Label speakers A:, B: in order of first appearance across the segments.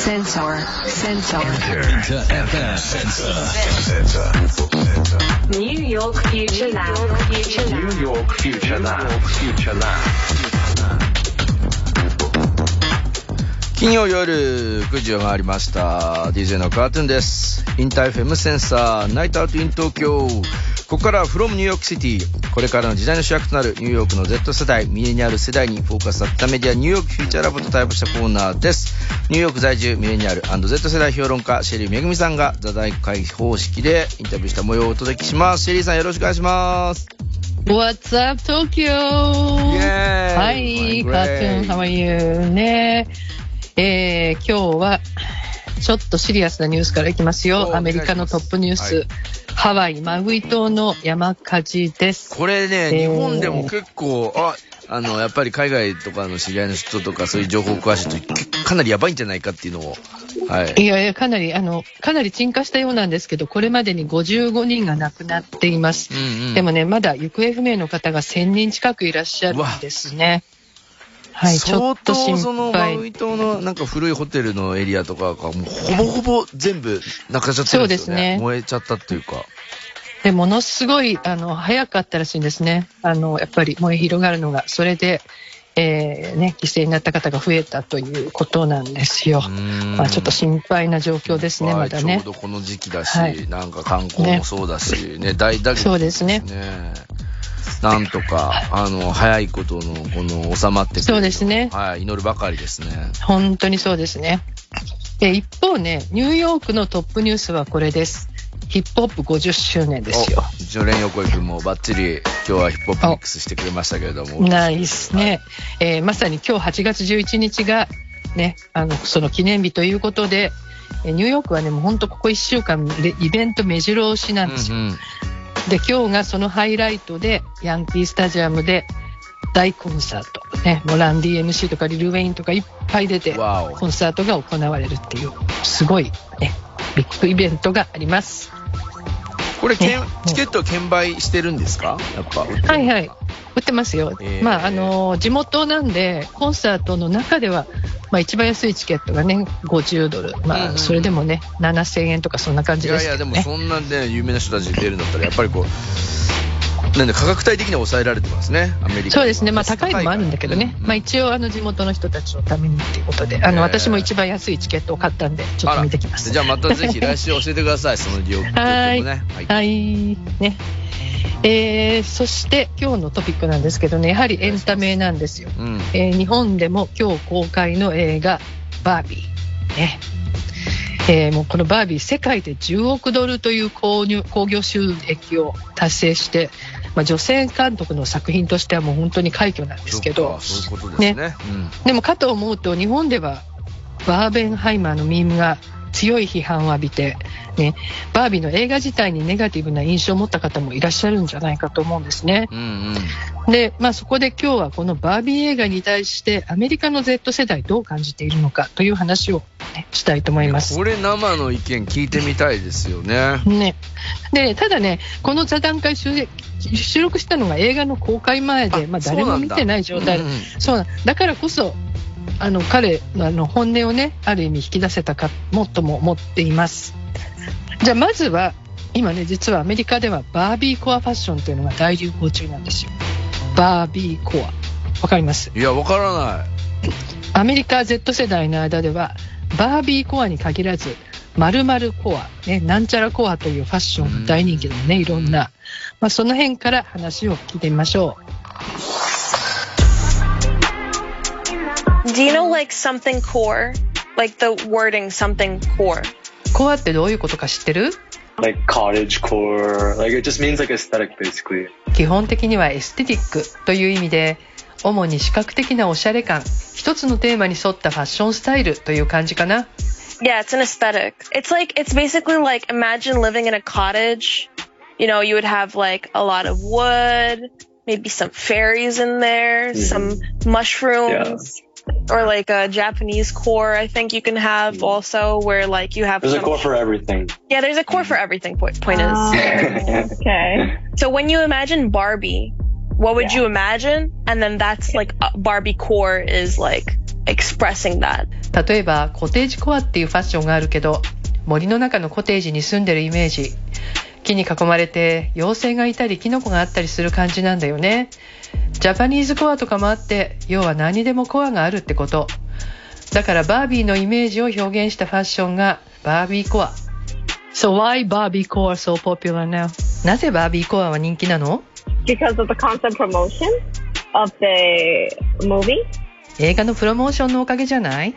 A: Sensor. Sensor.
B: InterFM Sensor.
A: New York Future Lab. Future Lab.
C: New York Future Lab. Future Lab.
D: 金曜夜9時を回りました DJ のカートゥーンですインターフェムセンサーナイトアウトイン東京ここからは from ニューヨークシティこれからの時代の主役となるニューヨークの Z 世代ミレニアル世代にフォーカスさせたメディア New York Future Lab とタイアップしたコーナーです。ニューヨーク在住ミレニアル &Z 世代評論家シェリーめぐみさんが座談会方式でインタビューした模様をお届けします。シェリーさんよろしくお願いします。
E: What's up, Tokyo? はい、カートゥーン、How are you? ね。えー、今日は、ちょっとシリアスなニュースからいきます
D: お
E: よ。アメリカのトップニュース。
D: はい
E: ハワイ・マウイ島の山火事です。
D: これね、
E: えー
D: 日本でも結構、あ、あの、やっぱり海外とかの知り合いの人とかそういう情報詳しいと、けかなりやばいんじゃないかっていうのを、はい。
E: いやいや、かなり、あの、かなり鎮火したようなんですけど、これまでに55人が亡くなっています。
D: うんうん
E: でもね、まだ行方不明の方が1000人近くいらっしゃるんですね。はい、ちょ
D: 相
E: っと心
D: 当そのマウ
E: 配。
D: イ島のなんか古いホテルのエリアとかがもうほぼほぼ全部なくなっちゃってるんですよね。
E: ね
D: 燃えちゃったっていうか。
E: で、ものすごい、あの、早かったらしいんですね。あの、やっぱり燃え広がるのが。それで、えー、ね、犠牲になった方が増えたということなんですよ。まあ、ちょっと心配な状況ですね、
D: はい
E: まだね
D: ちょう。どこの時期だし、
E: はい
D: なんか観光もそうだし、ね、大打撃
E: そうですね
D: なんとか、あの、早いことの、この、収まって
E: そうですね
D: はい、祈るばかりですね。
E: 本当にそうですね。で、一方ね、ニューヨークのトップニュースはこれです。ヒップホップ50周年ですよ。
D: おうちの連横井君もバッチリ、今日はヒップホップミックスしてくれましたけれども。
E: ナイスね。えーまさに今日8月11日が、ね、あの、その記念日ということで、えーニューヨークはね、もう本当ここ1週間でイベント目白押しなんですよ。
D: うんうん
E: で、今日がそのハイライトで、ヤンキースタジアムで大コンサート。ね、もうランディ MC とかリル・ウェインとかいっぱい出て、コンサートが行われるっていう、すごいね、ビッグイベントがあります。
D: これ、けん
E: ね
D: チケット券売してるんですか？やっぱ。
E: はいはい。売ってますよ。
D: えー
E: まあ、あのー地元なんで、コンサートの中では、まあ、一番安いチケットがね、50ドル。
D: うんうん
E: まあ、それでもね、7000円とかそんな感じ
D: いやいや、
E: ですけどね。
D: でもそんなね、有名な人たち出るんだったら、やっぱりこう、なんで価格帯的には抑えられてますね、アメリカ
E: そうですね。まあ、高いのもあるんだけどね。まあ、一応、あの、地元の人たちのためにっていうことで、あ
D: えー
E: の、私も一番安いチケットを買ったんで、ちょっと見てきます。
D: じゃあまたぜひ来週教えてください、その利用状況もね。はい。
E: はい。ね。えー、そして今日のトピックなんですけどね、やはりエンタメなんですよ。
D: うん。
E: えー日本でも今日公開の映画、バービー。ね。えーもうこのバービー、世界で10億ドルという購入興行収益を達成して、まあ、女性監督の作品としてはもう本当に快挙なんですけど。
D: で
E: もかと思うと日本ではバーベンハイマーのミームが強い批判を浴びて、ね、バービーの映画自体にネガティブな印象を持った方もいらっしゃるんじゃないかと思うんですね。
D: うん。うんうん。
E: で、まあ、そこで今日はこのバービー映画に対してアメリカの Z 世代どう感じているのかという話を、ね、したいと思います。
D: これ生の意見聞いてみたいですよね。
E: ね、でただね、この座談会収収録したのが映画の公開前で、
D: あ
E: まあ、誰も見てない状態で
D: うんうん
E: そうだからこそあの彼のあの本音をねある意味引き出せたかもっとも思っています。じゃあまずは今ね実はアメリカではバービーコアファッションというのが大流行中なんですよ。バービーコア。わかります？
D: いや、わからない。
E: アメリカ Z 世代の間ではバービーコアに限らず〇〇コア、ね、なんちゃらコアというファッションが大人気なのね、いろんな。まあ、その辺から話を聞いてみましょ
F: Do you know like something core? Like the wording something core.
E: う。コアってどういうことか知ってる
G: like cottage core. Like it just means like aesthetic basically.
E: 基本的にはエステティックという意味で、主に視覚的なおしゃれ感、一つのテーマに沿ったファッションスタイルという感じかな。
F: Yeah, it's an aesthetic. It's like it's basically like imagine living in a cottage. You know, you would have like a lot of wood, maybe some fairies in there, some mushrooms. Or like a Japanese core, I think you can have also, where like you have
G: There's a
F: some-
G: core for everything.
F: yeah, there's a core for everything. Point, point is,
H: Okay.
F: so when you imagine Barbie, what would you imagine? And then that's like uh, Barbie core is like expressing that.
E: 例えばコテージコアっていうファッションがあるけど森の中のコテージに住んでるイメージ 木に囲まれて妖精がいたりキノコがあったりする感じなんだよね。ジャパニーズコアとかもあって要は何にでもコアがあるってこと。だからバービーのイメージを表現したファッションがバービーコア。
H: So why Barbie core so popular now?
E: なぜバービーコアは人気なの
I: ？Because of the constant promotion of the movie.
E: 映画のプロモーションのおかげじゃない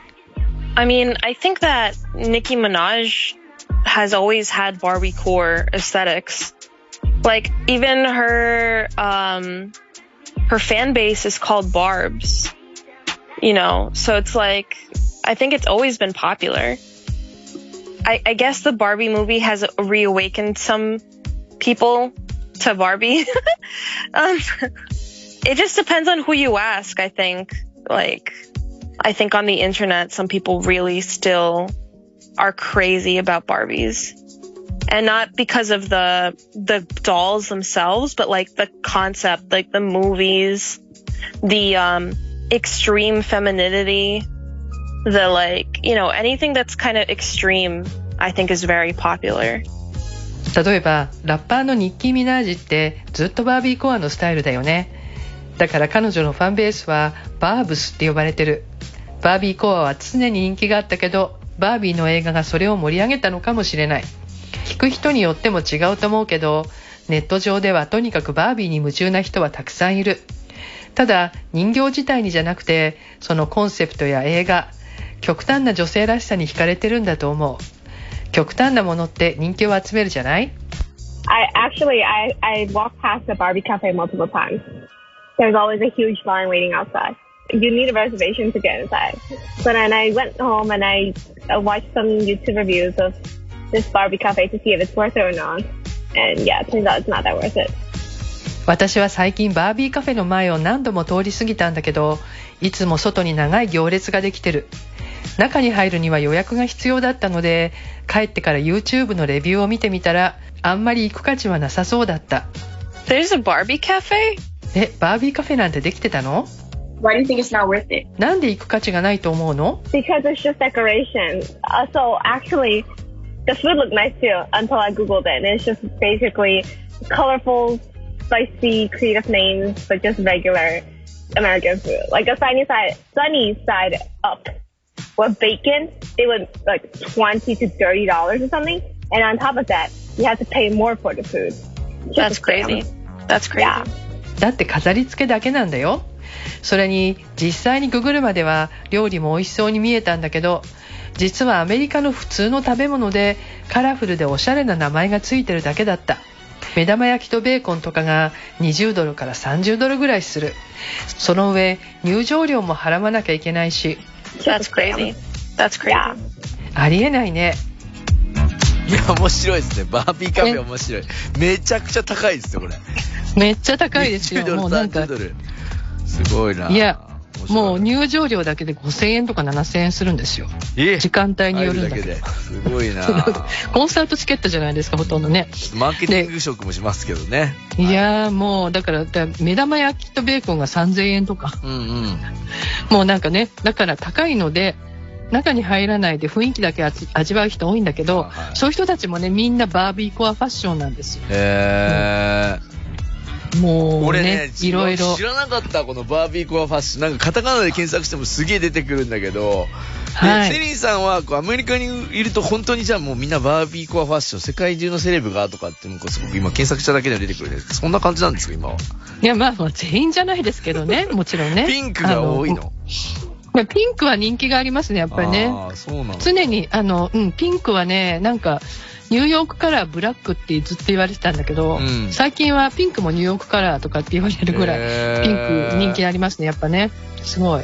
F: ？I mean, I think that Nicki Minaj has always had Barbie core aesthetics. Like even her um her fan base is called Barbs. You know, so it's like I think it's always been popular. I, I guess the Barbie movie has reawakened some people to Barbie. um, it just depends on who you ask, I think. Like, I think on the internet, some people really still are crazy about Barbies. And not because of the, the dolls themselves, but like the concept, like the movies, the, um, extreme femininity, the like, you know, anything that's kind of extreme, I think is very popular.
E: 例えばラッパーのニッキー・ミナージってずっとバービーコアのスタイルだよねだから彼女のファンベースはバーブスって呼ばれてるバービーコアは常に人気があったけど バービーの映画がそれを盛り上げたのかもしれない聞く人によっても違うと思うけどネット上ではとにかくバービーに夢中な人はたくさんいるただ人形自体にじゃなくてそのコンセプトや映画極端な女性らしさに惹かれてるんだと思う極端なものって人気を集めるじゃない
I: ？I actually I I walked past the Barbie cafe multiple times. There's always a huge line waiting outside. You need a reservation to get inside. So then I went home and I uh, watched some YouTube reviews of this Barbie cafe to see if it's worth it or not. And yeah, it turns out it's not that worth it.
E: 私は最近バービーカフェの前を何度も通り過ぎたんだけどいつも外に長い行列ができてる中に入るには予約が必要だったので帰ってから YouTube のレビューを見てみたらあんまり行く価値はなさそうだった
F: There's a Barbie cafe?
E: えバービーカフェなんてできてたの
J: Why do you think it's not worth it?
E: なんで行く価値がないと思うの
I: Because it's just decoration. Uh, so actually, the food looked nice too until I googled it, and it's just basically colorful, spicy, creative names, but just regular American food. Like a sunny side, sunny side up with bacon, they would like twenty to thirty dollars or something, and on top of that, you have to pay more for the food. Just
F: That's
I: a scam.
F: crazy. That's crazy.
I: Yeah.
E: だって飾り付けだけなんだよ それに実際にググるまでは料理も美味しそうに見えたんだけど実はアメリカの普通の食べ物でカラフルでおしゃれな名前がついてるだけだった目玉焼きとベーコンとかが20ドルから30ドルぐらいするその上入場料も払わなきゃいけないし
F: That's crazy. That's crazy.
I: Yeah.
E: ありえないね
D: いや、面白いですね。バービーカフェ面白い。めちゃくちゃ高いですよ、これ。
E: めっちゃ高いですよ
D: 20ドル、
E: もうなんか
D: 30ドル。すごいな。
E: いやもう入場料だけで5000円とか7000円するんですよ。
D: え？
E: 時間帯によるんだけど。
D: すごいな。
E: コンサートチケットじゃないですかほとんどね。
D: マーケティング職もしますけどね。
E: い。やーもうだからだ目玉焼きとベーコンが3000円とか。
D: うんうん。
E: もうなんかねだから高いので中に入らないで雰囲気だけ味味わう人多いんだけど、
D: はいはい。
E: そういう人たちもねみんなバービーコアファッションなんですよ。
D: へー。
E: もう
D: 俺
E: ね
D: ね、
E: いろいろ
D: 知らなかった、このバービーコアファッション。なんかカタカナで検索してもすげえ出てくるんだけど、
E: はい
D: でセリンさんはこうアメリカにいると本当にじゃあもうみんなバービーコアファッション、世界中のセレブがとかってもうすごく今検索しただけで出てくるんですそんな感じなんですか、今は。
E: いやまあまあ全員じゃないですけどね もちろんね
D: ピンクが多いの。
E: まあピンクは人気がありますねやっぱりね。常にあの、うん、ピンクはねなんかニューヨークカラーブラックってずっと言われてたんだけど、
D: うん。
E: 最近はピンクもニューヨークカラーとかって言われるぐらいピンク人気ありますねやっぱね。すごい。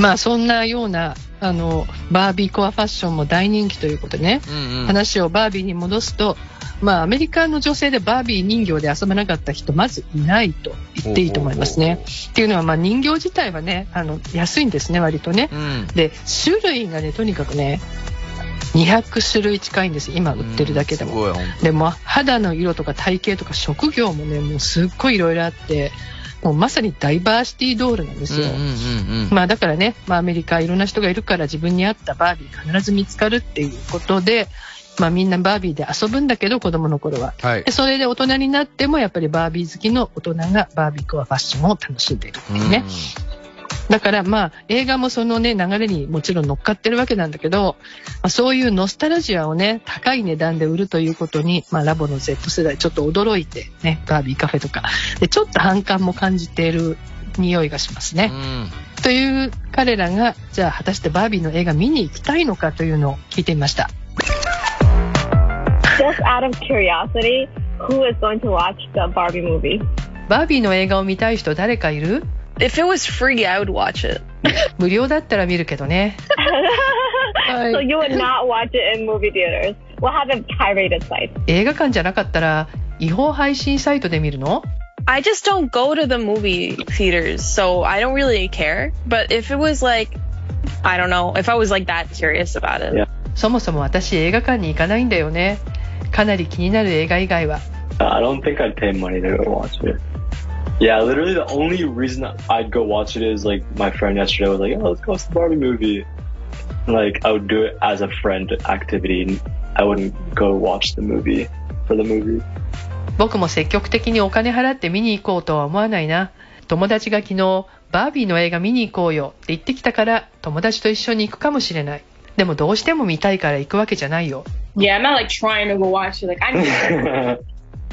E: まあそんなようなあのバービーコアファッションも大人気ということでね、
D: うんうん。
E: 話をバービーに戻すとまあアメリカの女性でバービー人形で遊ばなかった人まずいないと言っていいと思いますね。っていうのはまあ人形自体はねあの安いんですね割とね。
D: うん。
E: で種類がねとにかくね
H: 200種類近いんです。今売ってるだけでも。でも肌の色とか体型とか職業もねもうすっごいいろいろあってもうまさにダイバーシティドールなんですよ、
D: うんうんうんうん。
H: まあだからね、まあアメリカいろんな人がいるから自分に合ったバービー必ず見つかるっていうことで、まあみんなバービーで遊ぶんだけど子供の頃は。
D: はい。
H: でそれで大人になってもやっぱりバービー好きの大人がバービーコアファッションを楽しんでいるっていうね。だからまあ映画もそのね流れにもちろん乗っかってるわけなんだけど、まあ、そういうノスタルジアをね高い値段で売るということに、まあ、ラボの Z 世代ちょっと驚いてねバービーカフェとかでちょっと反感も感じている匂いがしますね。
D: うん
H: という彼らがじゃあ果たしてバービーの映画見に行きたいのかというのを聞いてみました
I: Just out of curiosity, who is going to watch the Barbie movie?
H: バービーの映画を見たい人誰かいる？
F: If it was free, I would watch it.
H: 無料だったら見るけどね
I: so you would not watch it in movie theaters. We'll have a pirated site.
H: 映画館じゃなかったら違法配信サイトで見るの
F: I just don't go to the movie theaters, so I don't really care. But if it was like, I don't know, if I was like that curious about it.
G: Yeah.
H: そもそも私映画館に行かないんだよねかなり気になる映画以外は
G: I don't think I'd pay money to go watch it. Yeah, literally the only reason I'd go watch it is like my friend yesterday was like, "Oh, let's go watch the Barbie movie." Like I would do it as a friend activity. I wouldn't go watch the movie for the movie.
H: 僕も積極的にお金払って見に行こうとは思わないな友達が昨日バービーの映画見に行こうよって言ってきたから友達と一緒に行くかもしれないでもどうしても見たいから行くわけじゃないよ
J: Yeah, I'm not like trying to go watch it. Like I need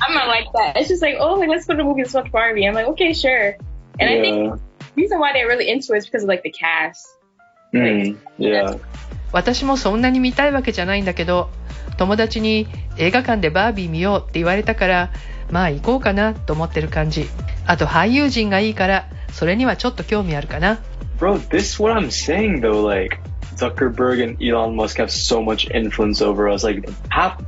J: I'm not like that. It's just like, oh, like let's go to the movie, let's watch Barbie. I'm like, okay, sure. And I think
G: yeah.
J: the reason why they're really into it is because of like the cast.
G: Mm, yeah.
H: 私もそんなに見たいわけじゃないんだけど友達に映画館でバービー見ようって言われたからまあ行こうかなと思ってる感じあと俳優陣がいいからそれにはちょっと興味あるかな
G: Bro, this is what I'm saying though. Like Zuckerberg and Elon Musk have so much influence over us. Like half,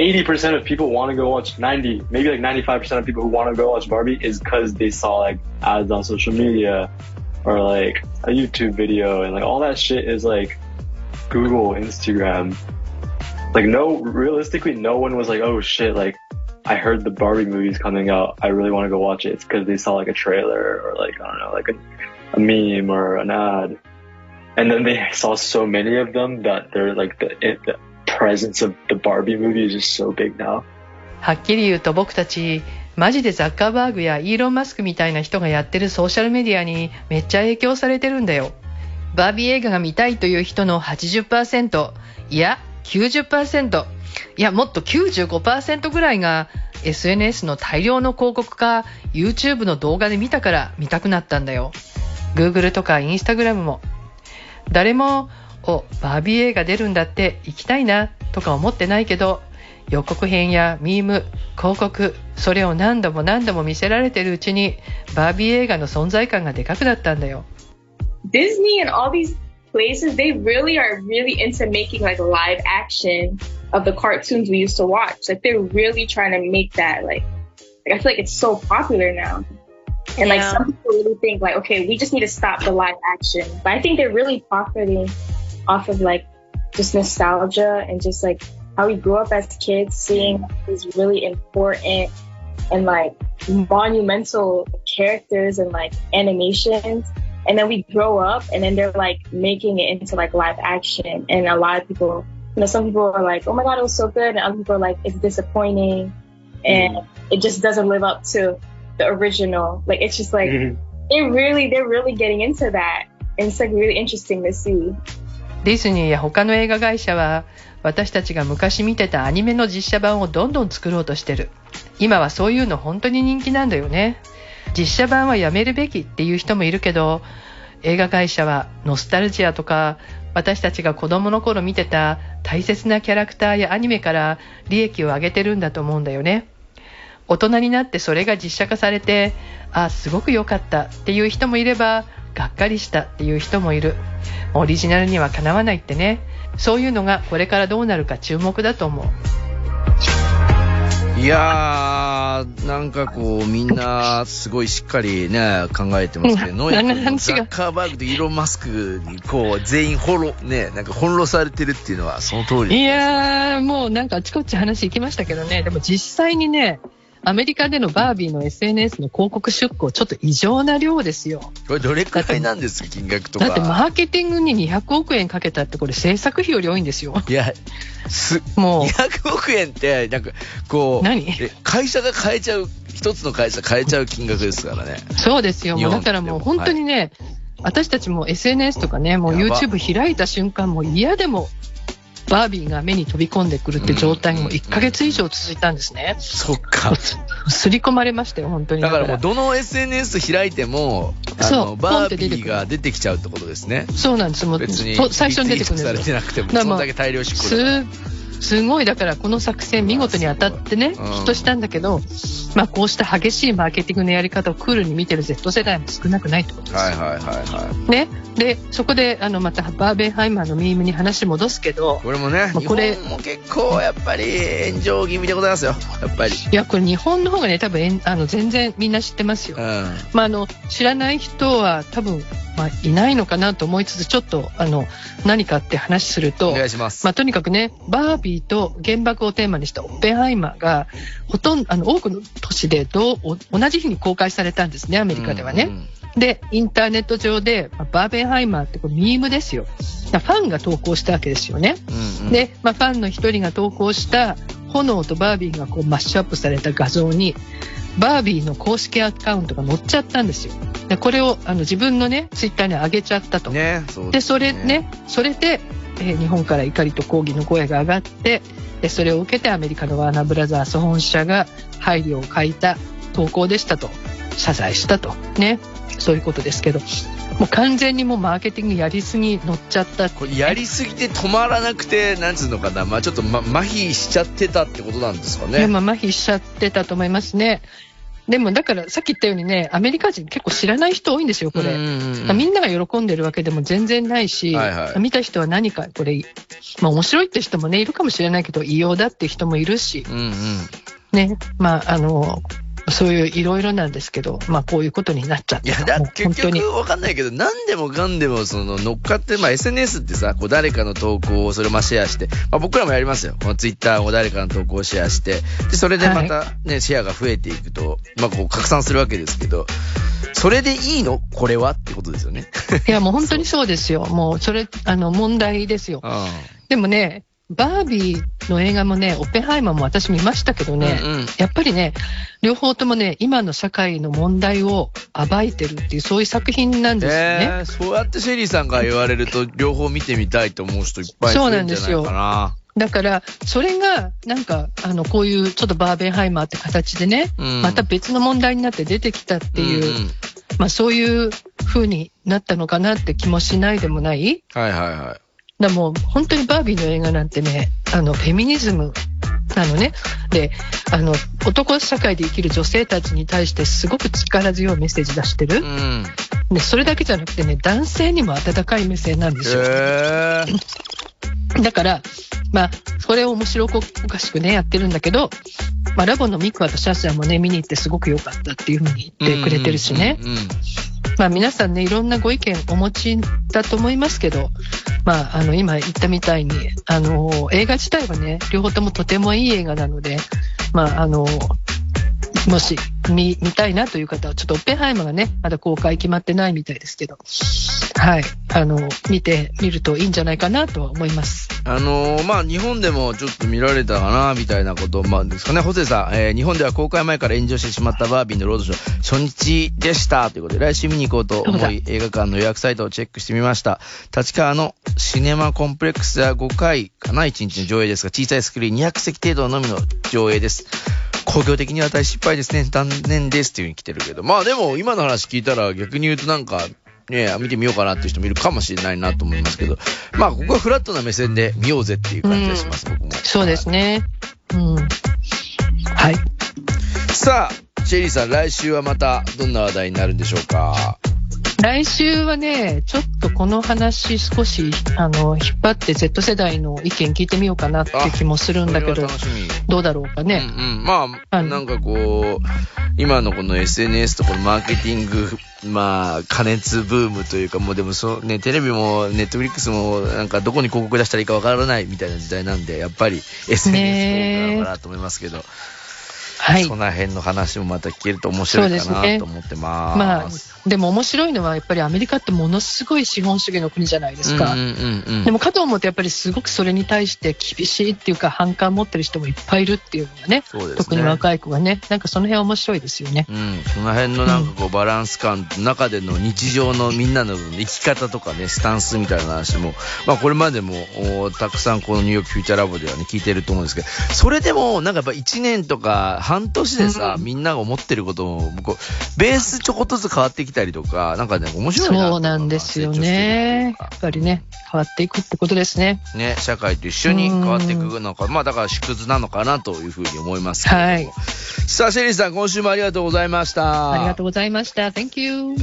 G: 80% of people want to go watch 90, maybe like 95% of people who want to go watch Barbie is because they saw like ads on social media or like a YouTube video and like all that shit is like Google, Instagram. Like no, realistically, no one was like, oh shit, like I heard the Barbie movie's coming out. I really want to go watch it. It's because they saw like a trailer or like, I don't know, like a, a meme or an ad. And then they saw so many of them that they're like the, it, the presence of the Barbie movie is just so big now.
H: はっきり言うと僕たちマジでザッカーバーグやイーロン・マスクみたいな人がやってるソーシャルメディアにめっちゃ影響されてるんだよ。バービー映画が見たいという人の80%いや90%いやもっと95%ぐらいが SNS の大量の広告か YouTube の動画で見たから見たくなったんだよ。Google とか Instagram も。誰もおバービー映画出るんだって行きたいなとか思ってないけど予告編やミーム広告それを何度も何度も見せられてるうちにバービー映画の存在感がでかくなったんだよ
J: Disney and all these places, they really are really into making like live action of the cartoons we used to watch. Like they're really trying to make that like, like I feel like it's so popular now. And like
F: Yeah.
J: some people really think like, okay, we just need to stop the live action. But I think they're really profiting off of like just nostalgia and just like how we grew up as kids seeing these really important and like monumental characters and like animations. And then we grow up and then they're like making it into like live action. And a lot of people, you know, some people are like, oh my God, it was so good. And other people are like, it's disappointing. And it just doesn't live up to the original. Like, it's just like,
G: Mhm.
J: it really, they're really getting into that. And it's like really interesting to see.
H: ディズニーや他の映画会社は私たちが昔見てたアニメの実写版をどんどん作ろうとしてる。今はそういうの本当に人気なんだよね。実写版はやめるべきっていう人もいるけど映画会社はノスタルジアとか私たちが子供の頃見てた大切なキャラクターやアニメから利益を上げてるんだと思うんだよね。大人になってそれが実写化されてあすごく良かったっていう人もいればがっかりしたっていう人もいる。オリジナルにはかなわないってね。そういうのがこれからどうなるか注目だと思う。
D: いややー、なんかこう、みんな、すごいしっかりね、考えてますけど、ノイ君もザッカーバーグとイーロン・マスクに、こう、全員ほろ、ね、なんか翻弄されてるっていうのは、その通り
E: いやー、もうなんかあちこち話行きましたけどね、でも実際にね、アメリカでのバービーの SNS の広告出稿、ちょっと異常な量ですよ。
D: これどれくらいなんですか、金額とか。
E: だってマーケティングに200億円かけたって、これ制作費より多いんですよ。
D: いや、す、
E: もう。
D: 200億円って、なんか、こう、
E: 何？
D: 会社が変えちゃう、一つの会社変えちゃう金額ですからね。
E: そうですよ。もうだからもう本当にね、私たちも SNS とかね、もう YouTube 開いた瞬間、もう嫌でも、バービーが目に飛び込んでくるって状態も1ヶ月以上続いたんですね。
D: そっか。
E: すり込まれましたよ、本当に。
D: だからもうどの SNS 開いても、あ
E: そう
D: の、バービーが出てきちゃうってことですね。
E: そうなんです。もう
D: 別に、
E: 最初に出てくるんです
D: されてなくても、そんだけ大量執行だから
E: すすごい、だからこの作戦見事に当たってね、ヒ
D: うん
E: ットしたんだけど、まあこうした激しいマーケティングのやり方をクールに見てる Z 世代も少なくないってことですよ。
D: はいはいはいはい。
E: ね。で、そこで、あの、またバーベンハイマーのミームに話戻すけど、
D: これもね、日
E: まあこれ
D: 本も結構やっぱり炎上気味でございますよ。やっぱり。
E: いや、これ日本の方がね、多分あの全然みんな知ってますよ。
D: うん。
E: まあ、あの、知らない人は多分、まあ、いないのかなと思いつつ、ちょっと、あの、何かって話すると、
D: お願いします。
E: まあ、とにかくね、バービーと原爆をテーマにしたオッペンハイマーが、ほとんど、あの、多くの都市でどうお同じ日に公開されたんですね、アメリカではね。
D: うんうん
E: で、インターネット上で、まあバーベンハイマーってこれミームですよ。ファンが投稿したわけですよね。
D: うんうん、
E: で、まあ、ファンの一人が投稿した炎とバービーがこうマッシュアップされた画像に、バービーの公式アカウントが載っちゃったんですよ。で、これをあの自分のね、ツイッターに上げちゃったと。
D: ね、そう
E: で、それね、それで、えー日本から怒りと抗議の声が上がって、で、それを受けてアメリカのワーナーブラザース本社が配慮を欠いた投稿でしたと、謝罪したと。ね。そういうことですけど、もう完全にもうマーケティングやりすぎ乗っちゃった。
D: これやりすぎて止まらなくて、なんつうのかな、まあちょっと、ま、麻痺しちゃってたってことなんですかね。
E: でも麻痺しちゃってたと思いますね。でもだからさっき言ったようにね、アメリカ人結構知らない人多いんですよ、これ。みんなが喜んでるわけでも全然ないし、
D: はいはい
E: 見た人は何かこれ、まあ面白いって人もね、いるかもしれないけど、異様だって人もいるし、
D: うんうん。
E: ね、まああの、そういういろいろなんですけど、まあこういうことになっちゃっ
D: いや、
E: た。
D: だ結局わかんないけど、何でもかんでも、その、乗っかって、まあ SNS ってさ、こう誰かの投稿をそれをまあシェアして、まあ僕らもやりますよ。この Twitter を誰かの投稿をシェアして、で、それでまたね、シェアが増えていくと、まあこう拡散するわけですけど、それでいいの？これはってことですよね。
E: いやもう本当にそうですよ。もうそれ、あの問題ですよ。
D: あ
E: でもね、バービーの映画もね、オッペンハイマーも私見ましたけどね、
D: うんうん
E: やっぱりね、両方ともね、今の社会の問題を暴いてるっていう、そういう作品なんですよね。
D: えー、そうやってシェリーさんが言われると、両方見てみたいと思う人いっぱいいるんじゃないかな。
E: だから、それが、なんか、あの、こういうちょっとバーベンハイマーって形でね、
D: うん
E: また別の問題になって出てきたっていう、
D: んん
E: まあそういう風になったのかなって気もしないでもない
D: はいはいはい。
E: だもう本当にバービーの映画なんてね、あの、フェミニズムなのね。で、あの、男社会で生きる女性たちに対してすごく力強いメッセージ出してる。
D: うん。
E: で、それだけじゃなくてね、男性にも温かい目線なんですよ。
D: えー、
E: だから、まあ、それを面白おかしくね、やってるんだけど、まあ、ラボのミクワとシャッシャもね、見に行ってすごく良かったっていうふうに言ってくれてるしね。
D: うんうんうん
E: まあ皆さんね、いろんなご意見お持ちだと思いますけど、まああの今言ったみたいに、あの映画自体はね、両方ともとてもいい映画なので、まああの、もし見見たいなという方は、ちょっとオッペンハイマーがね、まだ公開決まってないみたいですけど、はい、あの、見てみるといいんじゃないかなとは思います。
D: あのーまあ、日本でもちょっと見られたかな、みたいなこと、まあ、ですかね。ホセさん、えー日本では公開前から炎上してしまったバービーのロードショー、初日でした。ということで、来週見に行こうと思い、映画館の予約サイトをチェックしてみました。立川のシネマコンプレックスでは5回かな、1日の上映ですが、小さいスクリーン200席程度のみの上映です。工業的には大失敗ですね。残念ですっていう風に来てるけど。まあでも、今の話聞いたら逆に言うとなんか、ね見てみようかなっていう人もいるかもしれないなと思いますけど。まあ、ここはフラットな目線で見ようぜっていう感じがします、僕も。
E: そうですね。うん。はい。
D: さあ、シェリーさん、来週はまたどんな話題になるんでしょうか？
E: 来週はね、ちょっとこの話少し、あの、引っ張って Z 世代の意見聞いてみようかなって気もするんだけど。どうだろうかね。
D: うんうん、まあ、
E: あの
D: なんかこう、今のこの SNS とこのマーケティング、まあ、加熱ブームというか、もうでもそう、ね、テレビも、ネットフリックスも、なんかどこに広告出したらいいかわからないみたいな時代なんで、やっぱり SNS なのかなと思いますけど、
E: はい。
D: その辺の話もまた聞けると面白いかなと思ってます。
E: まあ、でも面白いのは、やっぱりアメリカってものすごい資本主義の国じゃないですか。
D: うんうんうんうん。
E: でもかと思うとやっぱりすごくそれに対して厳しいっていうか反感持ってる人もいっぱいいるっていうのがね
D: ね。
E: 特に若い子がね。なんかその辺は面白いですよね。
D: うん、その辺のなんかこうバランス感の中での日常のみんなの生き方とかね、スタンスみたいな話も、まあこれまでもおたくさんこのニューヨークフューチャーラボではね、聞いてると思うんですけど、それでもなんかやっぱ1年とか半年でさ、みんなが思ってることも、こう、ベースちょこっとずつ変わってきたりとか、なんかね、面白いな
E: そうなんですよね。やっぱりね変わっていくってことですね。
D: ね、社会と一緒に変わっていくのか、まあだから縮図なのかなというふうに思いますけれども。
E: はい。
D: さあ、シェリーさん、今週もありがとうございました。
E: ありがとうございました。Thank you.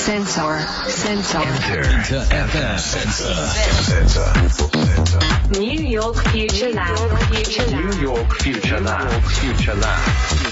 A: Sensor. Sensor.
B: Inter FM Sensor.
A: New York Future Lab. Future Lab.
C: New York Future Lab. Future Lab.